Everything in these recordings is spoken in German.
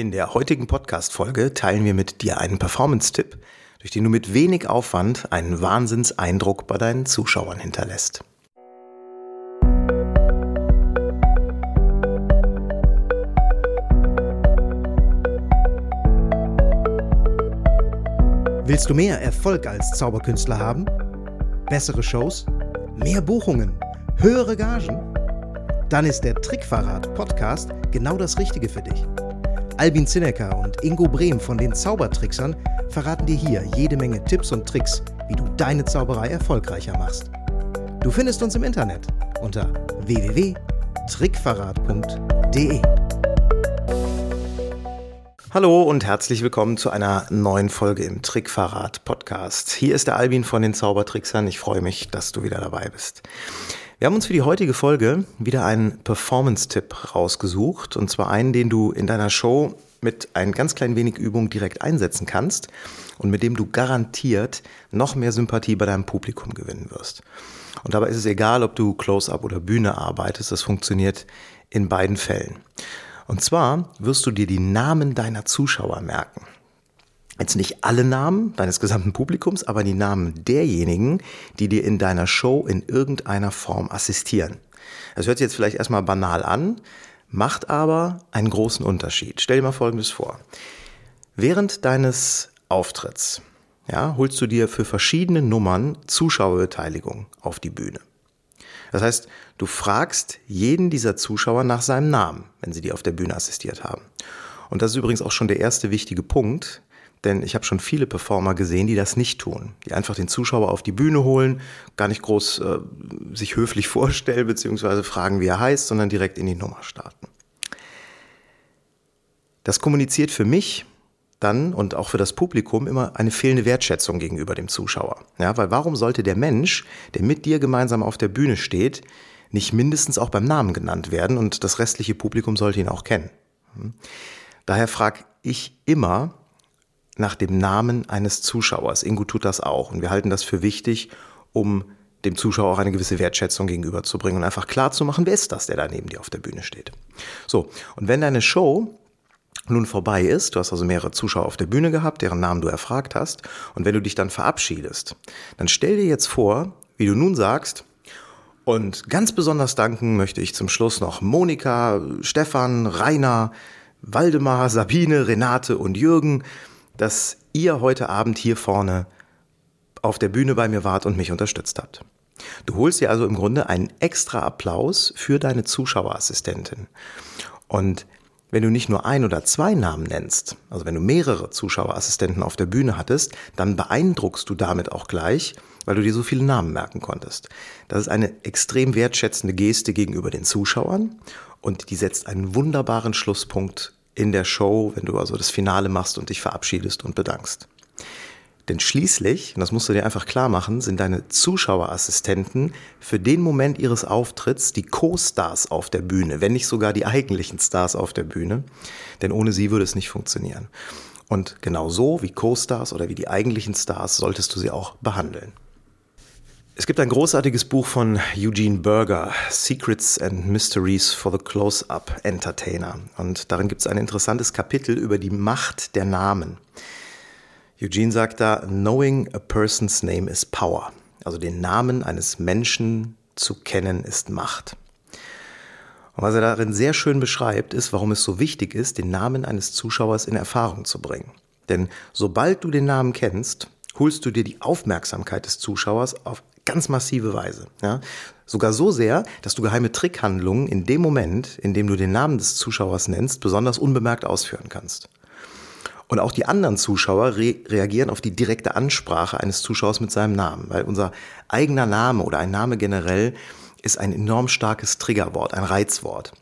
In der heutigen Podcast-Folge teilen wir mit dir einen Performance-Tipp, durch den du mit wenig Aufwand einen Wahnsinnseindruck bei deinen Zuschauern hinterlässt. Willst du mehr Erfolg als Zauberkünstler haben? Bessere Shows? Mehr Buchungen? Höhere Gagen? Dann ist der Trickverrat Podcast genau das Richtige für dich. Albin Zinecker und Ingo Brehm von den Zaubertricksern verraten dir hier jede Menge Tipps und Tricks, wie du deine Zauberei erfolgreicher machst. Du findest uns im Internet unter www.trickverrat.de. Hallo und herzlich willkommen zu einer neuen Folge im Trickverrat Podcast. Hier ist der Albin von den Zaubertricksern. Ich freue mich, dass du wieder dabei bist. Wir haben uns für die heutige Folge wieder einen Performance-Tipp rausgesucht. Und zwar einen, den du in deiner Show mit ein ganz klein wenig Übung direkt einsetzen kannst und mit dem du garantiert noch mehr Sympathie bei deinem Publikum gewinnen wirst. Und dabei ist es egal, ob du Close-up oder Bühne arbeitest, das funktioniert in beiden Fällen. Und zwar wirst du dir die Namen deiner Zuschauer merken jetzt nicht alle Namen deines gesamten Publikums, aber die Namen derjenigen, die dir in deiner Show in irgendeiner Form assistieren. Das hört sich jetzt vielleicht erstmal banal an, macht aber einen großen Unterschied. Stell dir mal Folgendes vor. Während deines Auftritts ja, holst du dir für verschiedene Nummern Zuschauerbeteiligung auf die Bühne. Das heißt, du fragst jeden dieser Zuschauer nach seinem Namen, wenn sie dir auf der Bühne assistiert haben. Und das ist übrigens auch schon der erste wichtige Punkt, denn ich habe schon viele Performer gesehen, die das nicht tun. Die einfach den Zuschauer auf die Bühne holen, gar nicht groß äh, sich höflich vorstellen, beziehungsweise fragen, wie er heißt, sondern direkt in die Nummer starten. Das kommuniziert für mich dann und auch für das Publikum immer eine fehlende Wertschätzung gegenüber dem Zuschauer. Ja, weil warum sollte der Mensch, der mit dir gemeinsam auf der Bühne steht, nicht mindestens auch beim Namen genannt werden und das restliche Publikum sollte ihn auch kennen? Hm? Daher frage ich immer, nach dem Namen eines Zuschauers. Ingo tut das auch und wir halten das für wichtig, um dem Zuschauer auch eine gewisse Wertschätzung gegenüberzubringen und einfach klar zu machen, wer ist das, der da neben dir auf der Bühne steht. So, und wenn deine Show nun vorbei ist, du hast also mehrere Zuschauer auf der Bühne gehabt, deren Namen du erfragt hast, und wenn du dich dann verabschiedest, dann stell dir jetzt vor, wie du nun sagst, und ganz besonders danken möchte ich zum Schluss noch Monika, Stefan, Rainer, Waldemar, Sabine, Renate und Jürgen, dass ihr heute Abend hier vorne auf der Bühne bei mir wart und mich unterstützt habt. Du holst dir also im Grunde einen extra Applaus für deine Zuschauerassistentin. Und wenn du nicht nur ein oder zwei Namen nennst, also wenn du mehrere Zuschauerassistenten auf der Bühne hattest, dann beeindruckst du damit auch gleich, weil du dir so viele Namen merken konntest. Das ist eine extrem wertschätzende Geste gegenüber den Zuschauern und die setzt einen wunderbaren Schlusspunkt in der Show, wenn du also das Finale machst und dich verabschiedest und bedankst. Denn schließlich, und das musst du dir einfach klar machen, sind deine Zuschauerassistenten für den Moment ihres Auftritts die Co-Stars auf der Bühne, wenn nicht sogar die eigentlichen Stars auf der Bühne. Denn ohne sie würde es nicht funktionieren. Und genau so wie Co-Stars oder wie die eigentlichen Stars solltest du sie auch behandeln. Es gibt ein großartiges Buch von Eugene Berger, Secrets and Mysteries for the Close-Up Entertainer. Und darin gibt es ein interessantes Kapitel über die Macht der Namen. Eugene sagt da, Knowing a person's name is power. Also den Namen eines Menschen zu kennen ist Macht. Und was er darin sehr schön beschreibt, ist, warum es so wichtig ist, den Namen eines Zuschauers in Erfahrung zu bringen. Denn sobald du den Namen kennst, holst du dir die Aufmerksamkeit des Zuschauers auf ganz massive Weise. Ja? Sogar so sehr, dass du geheime Trickhandlungen in dem Moment, in dem du den Namen des Zuschauers nennst, besonders unbemerkt ausführen kannst. Und auch die anderen Zuschauer re reagieren auf die direkte Ansprache eines Zuschauers mit seinem Namen, weil unser eigener Name oder ein Name generell ist ein enorm starkes Triggerwort, ein Reizwort.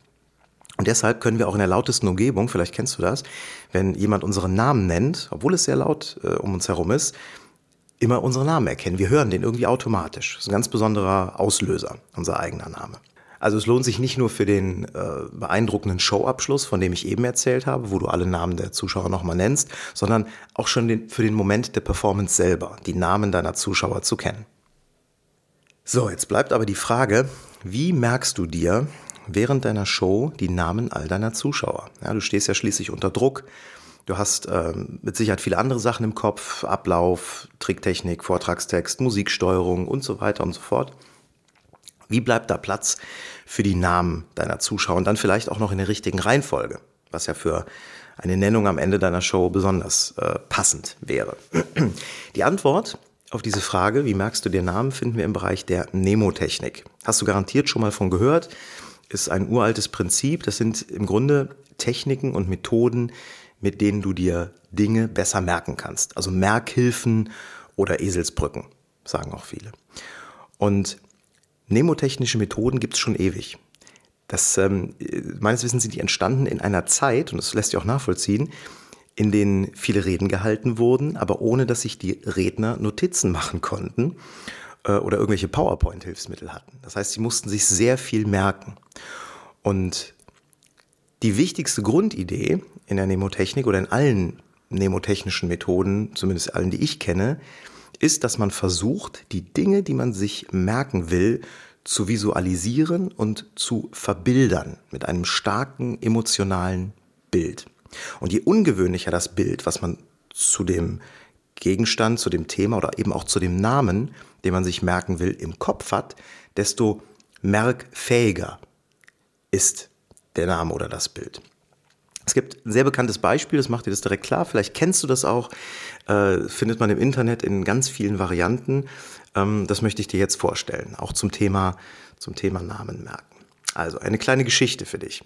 Und deshalb können wir auch in der lautesten Umgebung, vielleicht kennst du das, wenn jemand unseren Namen nennt, obwohl es sehr laut äh, um uns herum ist, immer unseren Namen erkennen. Wir hören den irgendwie automatisch. Das ist ein ganz besonderer Auslöser, unser eigener Name. Also es lohnt sich nicht nur für den äh, beeindruckenden Showabschluss, von dem ich eben erzählt habe, wo du alle Namen der Zuschauer nochmal nennst, sondern auch schon den, für den Moment der Performance selber, die Namen deiner Zuschauer zu kennen. So, jetzt bleibt aber die Frage, wie merkst du dir, während deiner Show die Namen all deiner Zuschauer. Ja, du stehst ja schließlich unter Druck. Du hast ähm, mit Sicherheit viele andere Sachen im Kopf, Ablauf, Tricktechnik, Vortragstext, Musiksteuerung und so weiter und so fort. Wie bleibt da Platz für die Namen deiner Zuschauer und dann vielleicht auch noch in der richtigen Reihenfolge, was ja für eine Nennung am Ende deiner Show besonders äh, passend wäre? Die Antwort auf diese Frage, wie merkst du dir Namen, finden wir im Bereich der Nemotechnik. Hast du garantiert schon mal von gehört, ist ein uraltes Prinzip. Das sind im Grunde Techniken und Methoden, mit denen du dir Dinge besser merken kannst. Also Merkhilfen oder Eselsbrücken, sagen auch viele. Und nemotechnische Methoden gibt es schon ewig. Das, ähm, meines Wissens sind die entstanden in einer Zeit, und das lässt sich auch nachvollziehen, in denen viele Reden gehalten wurden, aber ohne dass sich die Redner Notizen machen konnten äh, oder irgendwelche PowerPoint-Hilfsmittel hatten. Das heißt, sie mussten sich sehr viel merken. Und die wichtigste Grundidee in der Nemotechnik oder in allen nemotechnischen Methoden, zumindest allen, die ich kenne, ist, dass man versucht, die Dinge, die man sich merken will, zu visualisieren und zu verbildern mit einem starken emotionalen Bild. Und je ungewöhnlicher das Bild, was man zu dem Gegenstand, zu dem Thema oder eben auch zu dem Namen, den man sich merken will, im Kopf hat, desto merkfähiger ist der Name oder das Bild. Es gibt ein sehr bekanntes Beispiel, das macht dir das direkt klar. Vielleicht kennst du das auch, äh, findet man im Internet in ganz vielen Varianten. Ähm, das möchte ich dir jetzt vorstellen, auch zum Thema, zum Thema Namen merken. Also eine kleine Geschichte für dich.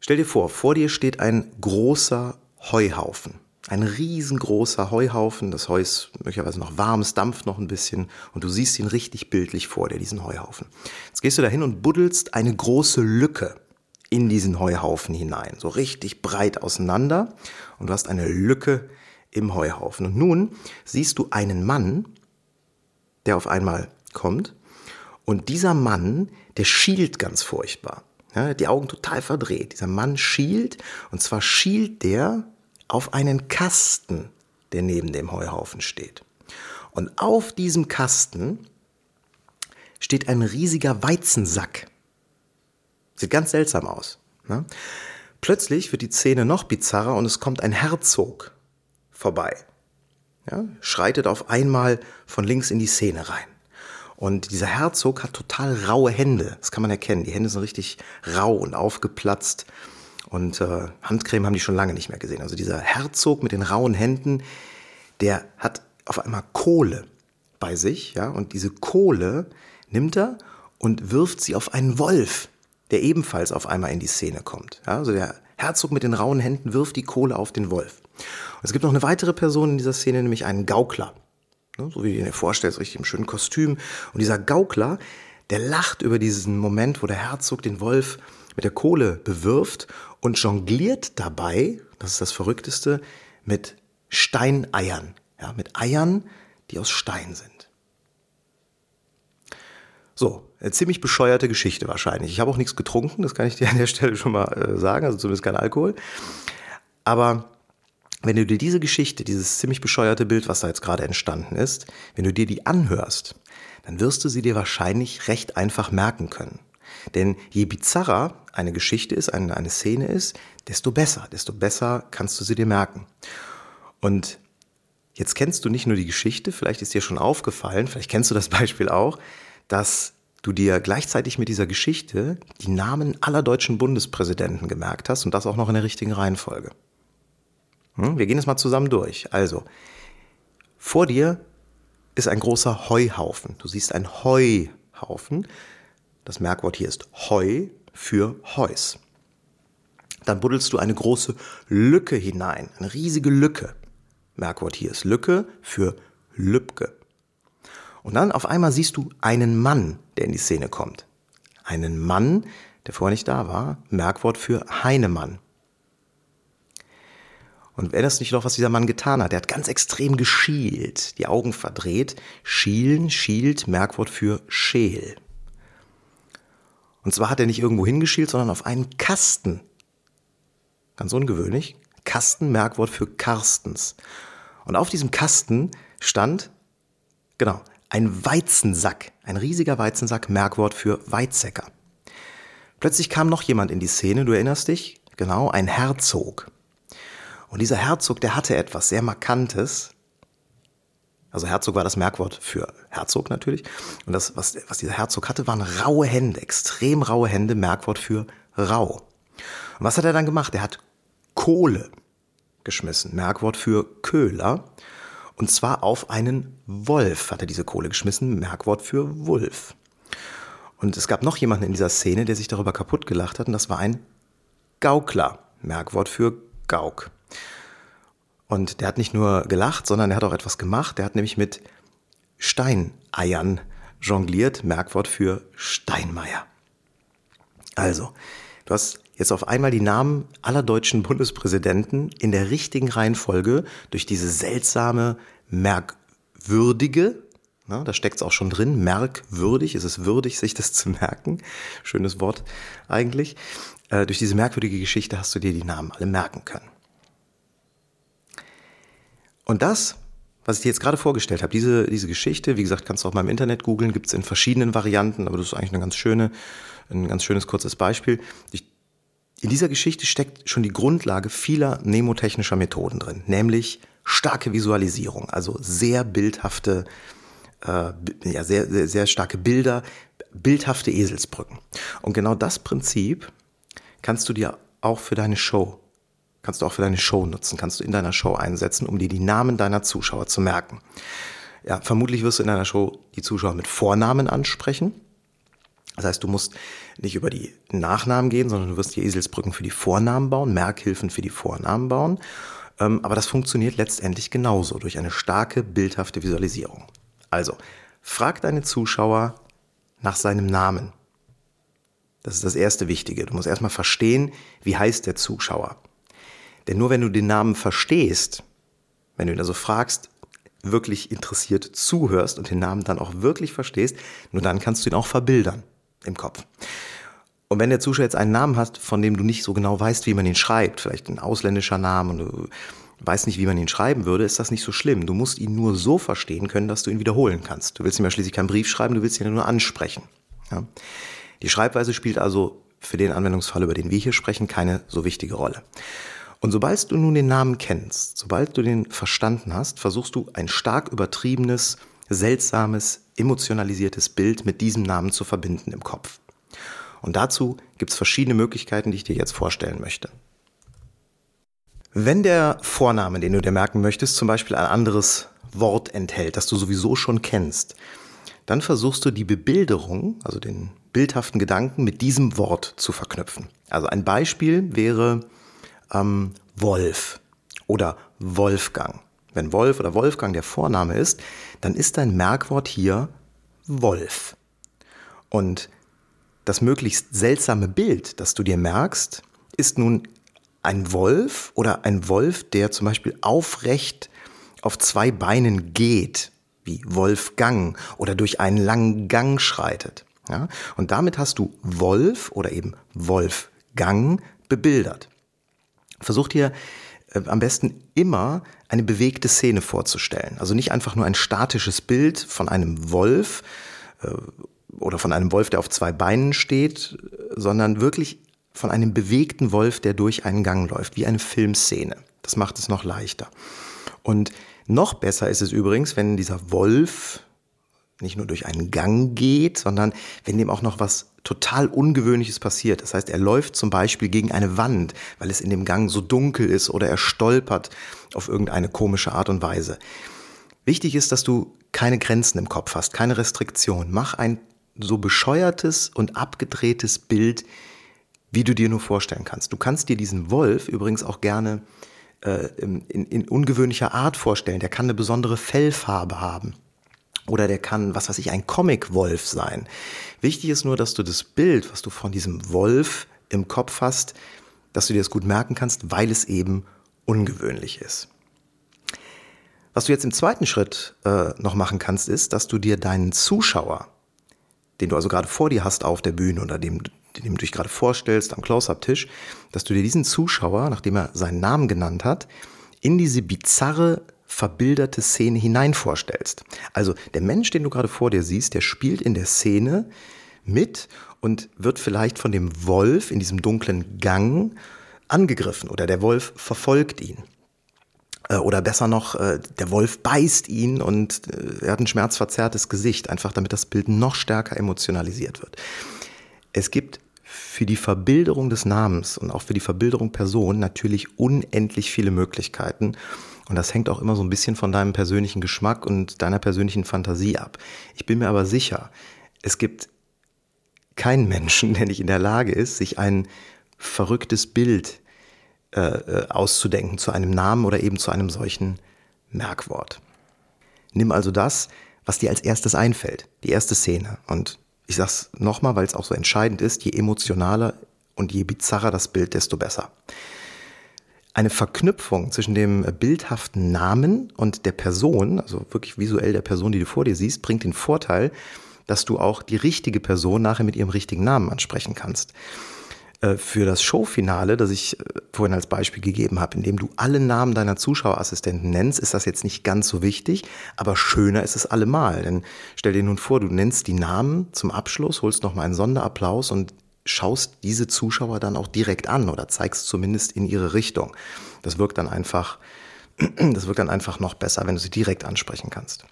Stell dir vor, vor dir steht ein großer Heuhaufen. Ein riesengroßer Heuhaufen. Das Heu ist möglicherweise noch warm, es dampft noch ein bisschen und du siehst ihn richtig bildlich vor dir, diesen Heuhaufen. Jetzt gehst du dahin und buddelst eine große Lücke in diesen Heuhaufen hinein, so richtig breit auseinander und du hast eine Lücke im Heuhaufen. Und nun siehst du einen Mann, der auf einmal kommt und dieser Mann, der schielt ganz furchtbar. Ja, die Augen total verdreht. Dieser Mann schielt und zwar schielt der auf einen Kasten, der neben dem Heuhaufen steht. Und auf diesem Kasten steht ein riesiger Weizensack. Sieht ganz seltsam aus. Ne? Plötzlich wird die Szene noch bizarrer und es kommt ein Herzog vorbei. Ja, schreitet auf einmal von links in die Szene rein. Und dieser Herzog hat total raue Hände. Das kann man erkennen. Die Hände sind richtig rau und aufgeplatzt. Und äh, Handcreme haben die schon lange nicht mehr gesehen. Also dieser Herzog mit den rauen Händen, der hat auf einmal Kohle bei sich. Ja, und diese Kohle nimmt er und wirft sie auf einen Wolf, der ebenfalls auf einmal in die Szene kommt. Ja, also der Herzog mit den rauen Händen wirft die Kohle auf den Wolf. Und es gibt noch eine weitere Person in dieser Szene, nämlich einen Gaukler. Ne, so wie du dir vorstellst, richtig im schönen Kostüm. Und dieser Gaukler, der lacht über diesen Moment, wo der Herzog den Wolf mit der Kohle bewirft und jongliert dabei, das ist das Verrückteste, mit Steineiern. Ja, mit Eiern, die aus Stein sind. So, eine ziemlich bescheuerte Geschichte wahrscheinlich. Ich habe auch nichts getrunken, das kann ich dir an der Stelle schon mal äh, sagen, also zumindest kein Alkohol. Aber wenn du dir diese Geschichte, dieses ziemlich bescheuerte Bild, was da jetzt gerade entstanden ist, wenn du dir die anhörst, dann wirst du sie dir wahrscheinlich recht einfach merken können. Denn je bizarrer eine Geschichte ist, eine, eine Szene ist, desto besser, desto besser kannst du sie dir merken. Und jetzt kennst du nicht nur die Geschichte, vielleicht ist dir schon aufgefallen, vielleicht kennst du das Beispiel auch, dass du dir gleichzeitig mit dieser Geschichte die Namen aller deutschen Bundespräsidenten gemerkt hast und das auch noch in der richtigen Reihenfolge. Hm? Wir gehen es mal zusammen durch. Also, vor dir ist ein großer Heuhaufen. Du siehst einen Heuhaufen. Das Merkwort hier ist Heu für Heus. Dann buddelst du eine große Lücke hinein, eine riesige Lücke. Merkwort hier ist Lücke für Lübke. Und dann auf einmal siehst du einen Mann, der in die Szene kommt. Einen Mann, der vorher nicht da war. Merkwort für Heinemann. Und erinnerst du dich noch, was dieser Mann getan hat? Der hat ganz extrem geschielt, die Augen verdreht. Schielen, schielt, Merkwort für Scheel. Und zwar hat er nicht irgendwo hingeschielt, sondern auf einen Kasten. Ganz ungewöhnlich. Kasten, Merkwort für Karstens. Und auf diesem Kasten stand, genau, ein Weizensack, ein riesiger Weizensack, Merkwort für Weizsäcker. Plötzlich kam noch jemand in die Szene, du erinnerst dich? Genau, ein Herzog. Und dieser Herzog, der hatte etwas sehr Markantes. Also Herzog war das Merkwort für Herzog natürlich. Und das, was, was dieser Herzog hatte, waren raue Hände, extrem raue Hände, Merkwort für rau. Und was hat er dann gemacht? Er hat Kohle geschmissen, Merkwort für Köhler. Und zwar auf einen Wolf hat er diese Kohle geschmissen, Merkwort für Wulf. Und es gab noch jemanden in dieser Szene, der sich darüber kaputt gelacht hat, und das war ein Gaukler, Merkwort für Gauk. Und der hat nicht nur gelacht, sondern er hat auch etwas gemacht. Der hat nämlich mit Steineiern jongliert, Merkwort für Steinmeier. Also, du hast jetzt auf einmal die Namen aller deutschen Bundespräsidenten in der richtigen Reihenfolge durch diese seltsame, merkwürdige, na, da steckt es auch schon drin, merkwürdig, ist es würdig, sich das zu merken, schönes Wort eigentlich, äh, durch diese merkwürdige Geschichte hast du dir die Namen alle merken können. Und das, was ich dir jetzt gerade vorgestellt habe, diese, diese Geschichte, wie gesagt, kannst du auch mal im Internet googeln, gibt es in verschiedenen Varianten, aber das ist eigentlich eine ganz schöne, ein ganz schönes kurzes Beispiel. Ich, in dieser Geschichte steckt schon die Grundlage vieler nemotechnischer Methoden drin, nämlich starke Visualisierung, also sehr bildhafte, äh, ja, sehr, sehr, sehr starke Bilder, bildhafte Eselsbrücken. Und genau das Prinzip kannst du dir auch für deine Show kannst du auch für deine Show nutzen, kannst du in deiner Show einsetzen, um dir die Namen deiner Zuschauer zu merken. Ja, vermutlich wirst du in deiner Show die Zuschauer mit Vornamen ansprechen. Das heißt, du musst nicht über die Nachnamen gehen, sondern du wirst die Eselsbrücken für die Vornamen bauen, Merkhilfen für die Vornamen bauen. Ähm, aber das funktioniert letztendlich genauso durch eine starke, bildhafte Visualisierung. Also, frag deine Zuschauer nach seinem Namen. Das ist das erste Wichtige. Du musst erstmal verstehen, wie heißt der Zuschauer. Denn nur wenn du den Namen verstehst, wenn du ihn also fragst, wirklich interessiert zuhörst und den Namen dann auch wirklich verstehst, nur dann kannst du ihn auch verbildern im Kopf. Und wenn der Zuschauer jetzt einen Namen hat, von dem du nicht so genau weißt, wie man ihn schreibt, vielleicht ein ausländischer Name und du weißt nicht, wie man ihn schreiben würde, ist das nicht so schlimm. Du musst ihn nur so verstehen können, dass du ihn wiederholen kannst. Du willst ihm ja schließlich keinen Brief schreiben, du willst ihn ja nur ansprechen. Ja? Die Schreibweise spielt also für den Anwendungsfall, über den wir hier sprechen, keine so wichtige Rolle. Und sobald du nun den Namen kennst, sobald du den verstanden hast, versuchst du ein stark übertriebenes, seltsames, emotionalisiertes Bild mit diesem Namen zu verbinden im Kopf. Und dazu gibt es verschiedene Möglichkeiten, die ich dir jetzt vorstellen möchte. Wenn der Vorname, den du dir merken möchtest, zum Beispiel ein anderes Wort enthält, das du sowieso schon kennst, dann versuchst du die Bebilderung, also den bildhaften Gedanken, mit diesem Wort zu verknüpfen. Also ein Beispiel wäre ähm, Wolf oder Wolfgang. Wenn Wolf oder Wolfgang der Vorname ist, dann ist dein Merkwort hier Wolf. Und das möglichst seltsame Bild, das du dir merkst, ist nun ein Wolf oder ein Wolf, der zum Beispiel aufrecht auf zwei Beinen geht, wie Wolfgang oder durch einen langen Gang schreitet. Ja? Und damit hast du Wolf oder eben Wolfgang bebildert. Versucht hier äh, am besten immer eine bewegte Szene vorzustellen. Also nicht einfach nur ein statisches Bild von einem Wolf äh, oder von einem Wolf, der auf zwei Beinen steht, sondern wirklich von einem bewegten Wolf, der durch einen Gang läuft, wie eine Filmszene. Das macht es noch leichter. Und noch besser ist es übrigens, wenn dieser Wolf nicht nur durch einen Gang geht, sondern wenn dem auch noch was total Ungewöhnliches passiert. Das heißt, er läuft zum Beispiel gegen eine Wand, weil es in dem Gang so dunkel ist oder er stolpert auf irgendeine komische Art und Weise. Wichtig ist, dass du keine Grenzen im Kopf hast, keine Restriktion. Mach ein so bescheuertes und abgedrehtes Bild, wie du dir nur vorstellen kannst. Du kannst dir diesen Wolf übrigens auch gerne äh, in, in ungewöhnlicher Art vorstellen. Der kann eine besondere Fellfarbe haben. Oder der kann, was weiß ich, ein Comic-Wolf sein. Wichtig ist nur, dass du das Bild, was du von diesem Wolf im Kopf hast, dass du dir das gut merken kannst, weil es eben ungewöhnlich ist. Was du jetzt im zweiten Schritt äh, noch machen kannst, ist, dass du dir deinen Zuschauer, den du also gerade vor dir hast auf der Bühne oder dem, dem du dich gerade vorstellst am Close-Up-Tisch, dass du dir diesen Zuschauer, nachdem er seinen Namen genannt hat, in diese bizarre verbilderte Szene hinein vorstellst. Also der Mensch, den du gerade vor dir siehst, der spielt in der Szene mit und wird vielleicht von dem Wolf in diesem dunklen Gang angegriffen oder der Wolf verfolgt ihn. Äh, oder besser noch, äh, der Wolf beißt ihn und äh, er hat ein schmerzverzerrtes Gesicht, einfach damit das Bild noch stärker emotionalisiert wird. Es gibt für die Verbilderung des Namens und auch für die Verbilderung Person natürlich unendlich viele Möglichkeiten. Und das hängt auch immer so ein bisschen von deinem persönlichen Geschmack und deiner persönlichen Fantasie ab. Ich bin mir aber sicher, es gibt keinen Menschen, der nicht in der Lage ist, sich ein verrücktes Bild äh, äh, auszudenken zu einem Namen oder eben zu einem solchen Merkwort. Nimm also das, was dir als erstes einfällt, die erste Szene. Und ich sag's nochmal, weil es auch so entscheidend ist, je emotionaler und je bizarrer das Bild, desto besser. Eine Verknüpfung zwischen dem bildhaften Namen und der Person, also wirklich visuell der Person, die du vor dir siehst, bringt den Vorteil, dass du auch die richtige Person nachher mit ihrem richtigen Namen ansprechen kannst. Äh, für das Showfinale, das ich äh, vorhin als Beispiel gegeben habe, indem du alle Namen deiner Zuschauerassistenten nennst, ist das jetzt nicht ganz so wichtig, aber schöner ist es allemal. Denn stell dir nun vor, du nennst die Namen zum Abschluss, holst nochmal einen Sonderapplaus und schaust diese Zuschauer dann auch direkt an oder zeigst zumindest in ihre Richtung. Das wirkt dann einfach, das wirkt dann einfach noch besser, wenn du sie direkt ansprechen kannst.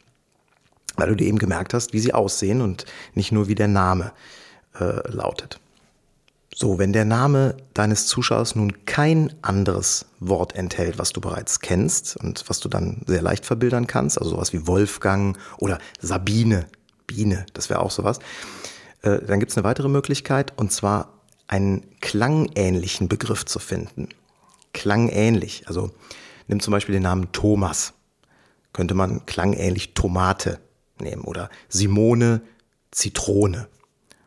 Weil du dir eben gemerkt hast, wie sie aussehen und nicht nur wie der Name äh, lautet. So, wenn der Name deines Zuschauers nun kein anderes Wort enthält, was du bereits kennst und was du dann sehr leicht verbildern kannst, also sowas wie Wolfgang oder Sabine, Biene, das wäre auch sowas, äh, dann gibt es eine weitere Möglichkeit und zwar einen klangähnlichen Begriff zu finden. Klangähnlich, also nimm zum Beispiel den Namen Thomas, könnte man klangähnlich Tomate nehmen oder Simone Zitrone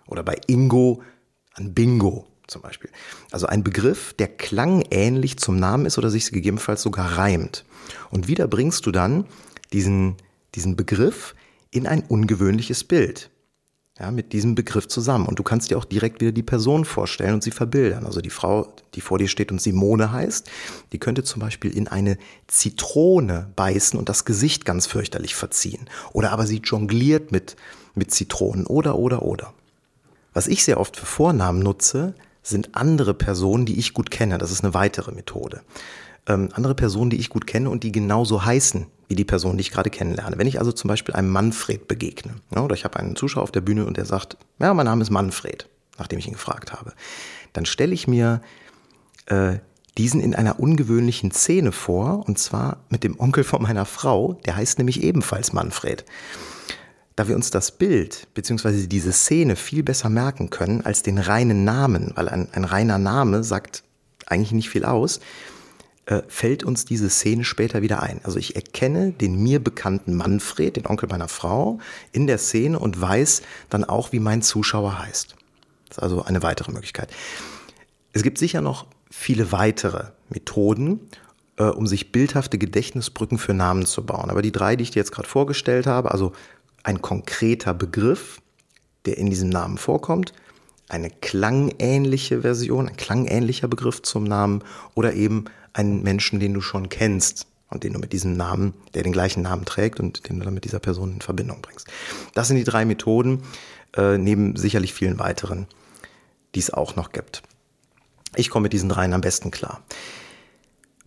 oder bei Ingo an Bingo zum Beispiel. Also ein Begriff, der klangähnlich zum Namen ist oder sich gegebenenfalls sogar reimt. Und wieder bringst du dann diesen, diesen Begriff in ein ungewöhnliches Bild. Ja, mit diesem Begriff zusammen. Und du kannst dir auch direkt wieder die Person vorstellen und sie verbildern. Also die Frau, die vor dir steht und Simone heißt, die könnte zum Beispiel in eine Zitrone beißen und das Gesicht ganz fürchterlich verziehen. Oder aber sie jongliert mit, mit Zitronen. Oder, oder, oder. Was ich sehr oft für Vornamen nutze, sind andere Personen, die ich gut kenne. Das ist eine weitere Methode. Ähm, andere Personen, die ich gut kenne und die genauso heißen wie die Person, die ich gerade kennenlerne. Wenn ich also zum Beispiel einem Manfred begegne, ja, oder ich habe einen Zuschauer auf der Bühne und der sagt, ja, mein Name ist Manfred, nachdem ich ihn gefragt habe, dann stelle ich mir äh, diesen in einer ungewöhnlichen Szene vor, und zwar mit dem Onkel von meiner Frau, der heißt nämlich ebenfalls Manfred da wir uns das Bild bzw. diese Szene viel besser merken können als den reinen Namen, weil ein, ein reiner Name sagt eigentlich nicht viel aus, äh, fällt uns diese Szene später wieder ein. Also ich erkenne den mir bekannten Manfred, den Onkel meiner Frau, in der Szene und weiß dann auch, wie mein Zuschauer heißt. Das ist also eine weitere Möglichkeit. Es gibt sicher noch viele weitere Methoden, äh, um sich bildhafte Gedächtnisbrücken für Namen zu bauen. Aber die drei, die ich dir jetzt gerade vorgestellt habe, also ein konkreter Begriff, der in diesem Namen vorkommt, eine klangähnliche Version, ein klangähnlicher Begriff zum Namen oder eben einen Menschen, den du schon kennst und den du mit diesem Namen, der den gleichen Namen trägt und den du dann mit dieser Person in Verbindung bringst. Das sind die drei Methoden, äh, neben sicherlich vielen weiteren, die es auch noch gibt. Ich komme mit diesen dreien am besten klar.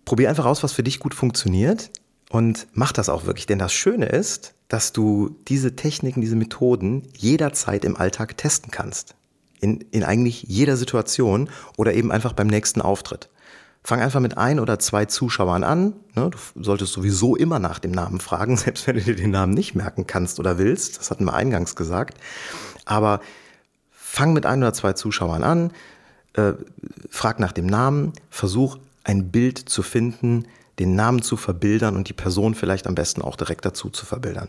Probier einfach aus, was für dich gut funktioniert und mach das auch wirklich, denn das Schöne ist, dass du diese Techniken, diese Methoden jederzeit im Alltag testen kannst. In, in eigentlich jeder Situation oder eben einfach beim nächsten Auftritt. Fang einfach mit ein oder zwei Zuschauern an. Ne? Du solltest sowieso immer nach dem Namen fragen, selbst wenn du dir den Namen nicht merken kannst oder willst. Das hatten wir eingangs gesagt. Aber fang mit ein oder zwei Zuschauern an, äh, frag nach dem Namen, versuch ein Bild zu finden, den Namen zu verbildern und die Person vielleicht am besten auch direkt dazu zu verbildern.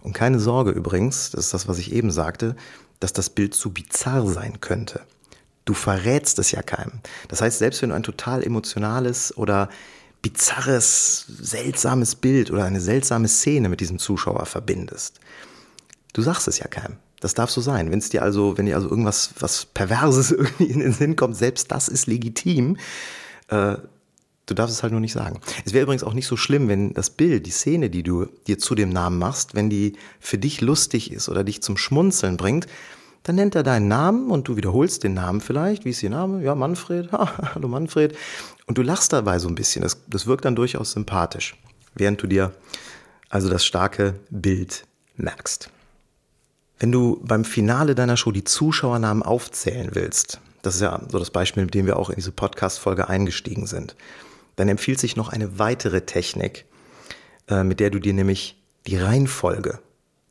Und keine Sorge übrigens, das ist das, was ich eben sagte, dass das Bild zu bizarr sein könnte. Du verrätst es ja keinem. Das heißt, selbst wenn du ein total emotionales oder bizarres, seltsames Bild oder eine seltsame Szene mit diesem Zuschauer verbindest, du sagst es ja keinem. Das darf so sein. Wenn es dir also, wenn dir also irgendwas was Perverses irgendwie in den Sinn kommt, selbst das ist legitim. Äh, Du darfst es halt nur nicht sagen. Es wäre übrigens auch nicht so schlimm, wenn das Bild, die Szene, die du dir zu dem Namen machst, wenn die für dich lustig ist oder dich zum Schmunzeln bringt, dann nennt er deinen Namen und du wiederholst den Namen vielleicht. Wie ist Ihr Name? Ja, Manfred. Ha, hallo Manfred. Und du lachst dabei so ein bisschen. Das, das wirkt dann durchaus sympathisch, während du dir also das starke Bild merkst. Wenn du beim Finale deiner Show die Zuschauernamen aufzählen willst, das ist ja so das Beispiel, mit dem wir auch in diese Podcast-Folge eingestiegen sind, dann empfiehlt sich noch eine weitere Technik, äh, mit der du dir nämlich die Reihenfolge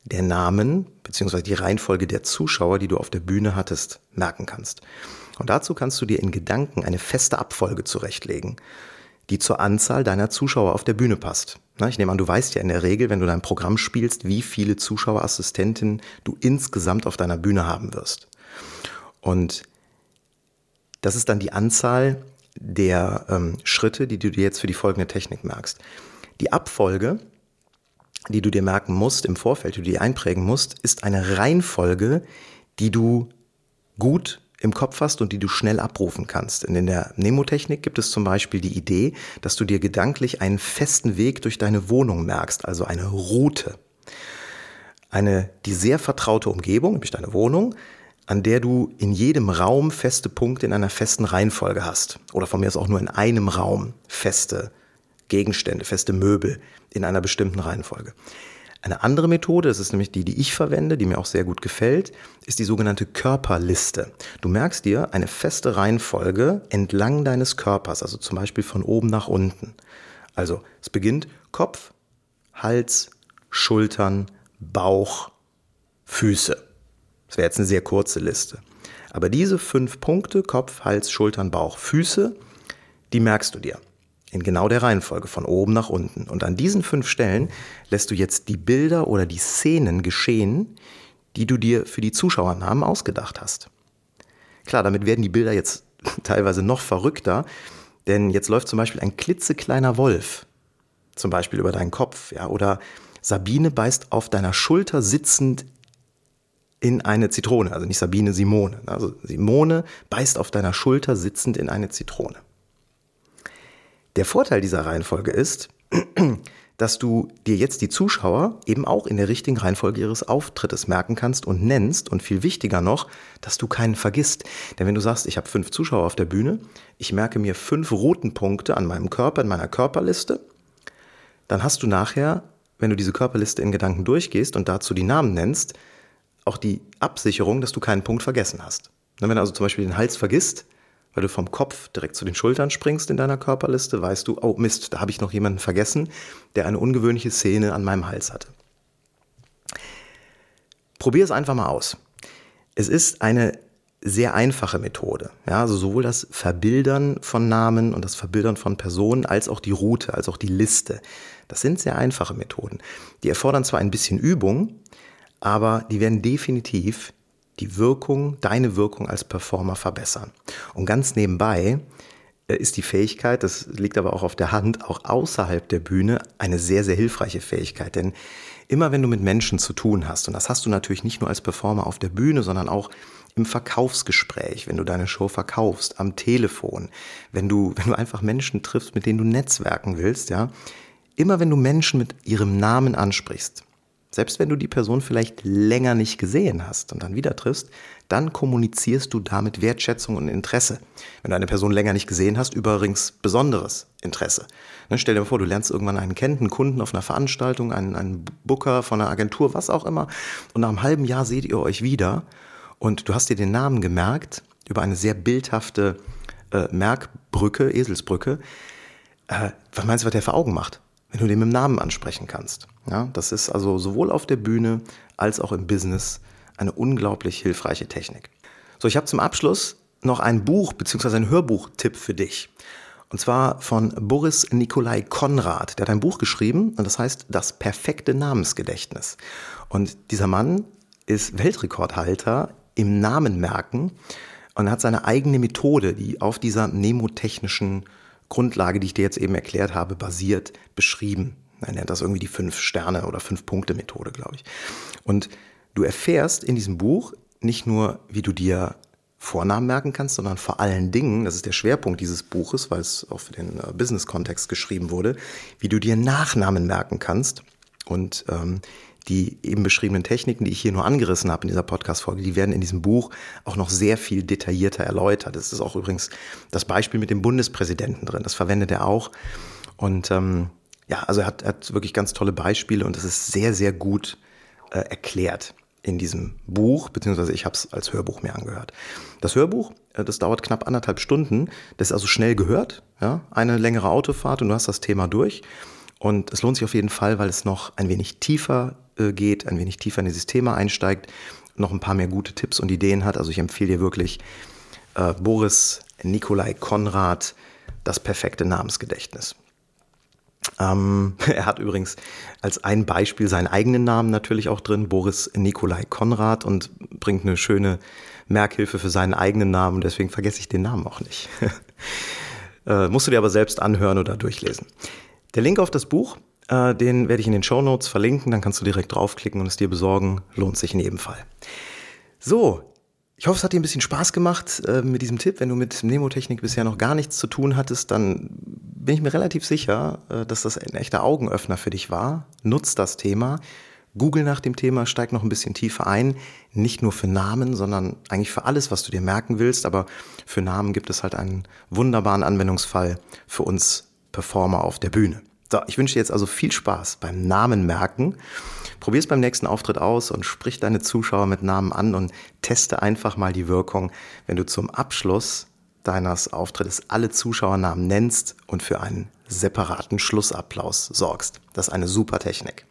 der Namen beziehungsweise die Reihenfolge der Zuschauer, die du auf der Bühne hattest, merken kannst. Und dazu kannst du dir in Gedanken eine feste Abfolge zurechtlegen, die zur Anzahl deiner Zuschauer auf der Bühne passt. Ich nehme an, du weißt ja in der Regel, wenn du dein Programm spielst, wie viele Zuschauerassistentinnen du insgesamt auf deiner Bühne haben wirst. Und das ist dann die Anzahl der ähm, Schritte, die du dir jetzt für die folgende Technik merkst. Die Abfolge die du dir merken musst im Vorfeld, die du dir einprägen musst, ist eine Reihenfolge, die du gut im Kopf hast und die du schnell abrufen kannst. in der Nemotechnik gibt es zum Beispiel die Idee, dass du dir gedanklich einen festen Weg durch deine Wohnung merkst, also eine Route. Eine, die sehr vertraute Umgebung, nämlich deine Wohnung, an der du in jedem Raum feste Punkte in einer festen Reihenfolge hast. Oder von mir ist auch nur in einem Raum feste Gegenstände, feste Möbel in einer bestimmten Reihenfolge. Eine andere Methode, das ist nämlich die, die ich verwende, die mir auch sehr gut gefällt, ist die sogenannte Körperliste. Du merkst dir eine feste Reihenfolge entlang deines Körpers, also zum Beispiel von oben nach unten. Also es beginnt Kopf, Hals, Schultern, Bauch, Füße. Das wäre jetzt eine sehr kurze Liste. Aber diese fünf Punkte, Kopf, Hals, Schultern, Bauch, Füße, die merkst du dir in genau der Reihenfolge von oben nach unten. Und an diesen fünf Stellen lässt du jetzt die Bilder oder die Szenen geschehen, die du dir für die Zuschauernamen ausgedacht hast. Klar, damit werden die Bilder jetzt teilweise noch verrückter, denn jetzt läuft zum Beispiel ein klitzekleiner Wolf, zum Beispiel über deinen Kopf, ja, oder Sabine beißt auf deiner Schulter sitzend in eine Zitrone, also nicht Sabine, Simone. Also Simone beißt auf deiner Schulter sitzend in eine Zitrone. Der Vorteil dieser Reihenfolge ist, dass du dir jetzt die Zuschauer eben auch in der richtigen Reihenfolge ihres Auftrittes merken kannst und nennst und viel wichtiger noch, dass du keinen vergisst. Denn wenn du sagst, ich habe fünf Zuschauer auf der Bühne, ich merke mir fünf roten Punkte an meinem Körper, in meiner Körperliste, dann hast du nachher, wenn du diese Körperliste in Gedanken durchgehst und dazu die Namen nennst, auch die Absicherung, dass du keinen Punkt vergessen hast. Wenn du also zum Beispiel den Hals vergisst, weil du vom Kopf direkt zu den Schultern springst in deiner Körperliste, weißt du, oh Mist, da habe ich noch jemanden vergessen, der eine ungewöhnliche Szene an meinem Hals hatte. Probier es einfach mal aus. Es ist eine sehr einfache Methode. Ja, also sowohl das Verbildern von Namen und das Verbildern von Personen als auch die Route, als auch die Liste. Das sind sehr einfache Methoden. Die erfordern zwar ein bisschen Übung, aber die werden definitiv die Wirkung, deine Wirkung als Performer verbessern. Und ganz nebenbei äh, ist die Fähigkeit, das liegt aber auch auf der Hand, auch außerhalb der Bühne eine sehr, sehr hilfreiche Fähigkeit. Denn immer wenn du mit Menschen zu tun hast, und das hast du natürlich nicht nur als Performer auf der Bühne, sondern auch im Verkaufsgespräch, wenn du deine Show verkaufst, am Telefon, wenn du, wenn du einfach Menschen triffst, mit denen du netzwerken willst, ja, immer wenn du Menschen mit ihrem Namen ansprichst, selbst wenn du die Person vielleicht länger nicht gesehen hast und dann wieder triffst, dann kommunizierst du damit Wertschätzung und Interesse. Wenn du eine Person länger nicht gesehen hast, übrigens besonderes Interesse. Ne, stell dir vor, du lernst irgendwann einen kennen, einen Kunden auf einer Veranstaltung, einen, einen Booker von einer Agentur, was auch immer. Und nach einem halben Jahr seht ihr euch wieder und du hast dir den Namen gemerkt über eine sehr bildhafte äh, Merkbrücke, Eselsbrücke. Äh, was meinst du, was der für Augen macht? Wenn du den mit dem Namen ansprechen kannst. Ja, das ist also sowohl auf der Bühne als auch im Business eine unglaublich hilfreiche Technik. So, ich habe zum Abschluss noch ein Buch bzw. ein Hörbuch-Tipp für dich. Und zwar von Boris Nikolai Konrad. Der hat ein Buch geschrieben und das heißt Das perfekte Namensgedächtnis. Und dieser Mann ist Weltrekordhalter im Namenmerken und hat seine eigene Methode, die auf dieser nemotechnischen Grundlage, die ich dir jetzt eben erklärt habe, basiert, beschrieben. Er nennt das irgendwie die Fünf-Sterne- oder Fünf-Punkte-Methode, glaube ich. Und du erfährst in diesem Buch nicht nur, wie du dir Vornamen merken kannst, sondern vor allen Dingen, das ist der Schwerpunkt dieses Buches, weil es auch für den äh, Business-Kontext geschrieben wurde, wie du dir Nachnamen merken kannst und ähm, die eben beschriebenen Techniken, die ich hier nur angerissen habe in dieser Podcast-Folge, die werden in diesem Buch auch noch sehr viel detaillierter erläutert. Das ist auch übrigens das Beispiel mit dem Bundespräsidenten drin. Das verwendet er auch. Und ähm, ja, also er hat, er hat wirklich ganz tolle Beispiele und es ist sehr, sehr gut äh, erklärt in diesem Buch, beziehungsweise ich habe es als Hörbuch mir angehört. Das Hörbuch, äh, das dauert knapp anderthalb Stunden, das ist also schnell gehört, ja, eine längere Autofahrt und du hast das Thema durch. Und es lohnt sich auf jeden Fall, weil es noch ein wenig tiefer geht, ein wenig tiefer in dieses Thema einsteigt, noch ein paar mehr gute Tipps und Ideen hat. Also ich empfehle dir wirklich äh, Boris Nikolai Konrad, das perfekte Namensgedächtnis. Ähm, er hat übrigens als ein Beispiel seinen eigenen Namen natürlich auch drin, Boris Nikolai Konrad, und bringt eine schöne Merkhilfe für seinen eigenen Namen. Deswegen vergesse ich den Namen auch nicht. äh, musst du dir aber selbst anhören oder durchlesen. Der Link auf das Buch, äh, den werde ich in den Show Notes verlinken. Dann kannst du direkt draufklicken und es dir besorgen. Lohnt sich in jedem Fall. So, ich hoffe, es hat dir ein bisschen Spaß gemacht äh, mit diesem Tipp. Wenn du mit Nemotechnik bisher noch gar nichts zu tun hattest, dann bin ich mir relativ sicher, äh, dass das ein echter Augenöffner für dich war. Nutz das Thema. Google nach dem Thema, steig noch ein bisschen tiefer ein. Nicht nur für Namen, sondern eigentlich für alles, was du dir merken willst. Aber für Namen gibt es halt einen wunderbaren Anwendungsfall für uns Performer auf der Bühne. So, ich wünsche dir jetzt also viel Spaß beim Namen merken. Probier es beim nächsten Auftritt aus und sprich deine Zuschauer mit Namen an und teste einfach mal die Wirkung, wenn du zum Abschluss deines Auftrittes alle Zuschauernamen nennst und für einen separaten Schlussapplaus sorgst. Das ist eine super Technik.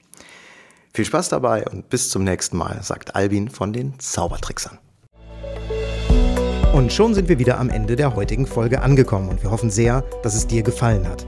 Viel Spaß dabei und bis zum nächsten Mal, sagt Albin von den Zaubertricksern. Und schon sind wir wieder am Ende der heutigen Folge angekommen und wir hoffen sehr, dass es dir gefallen hat.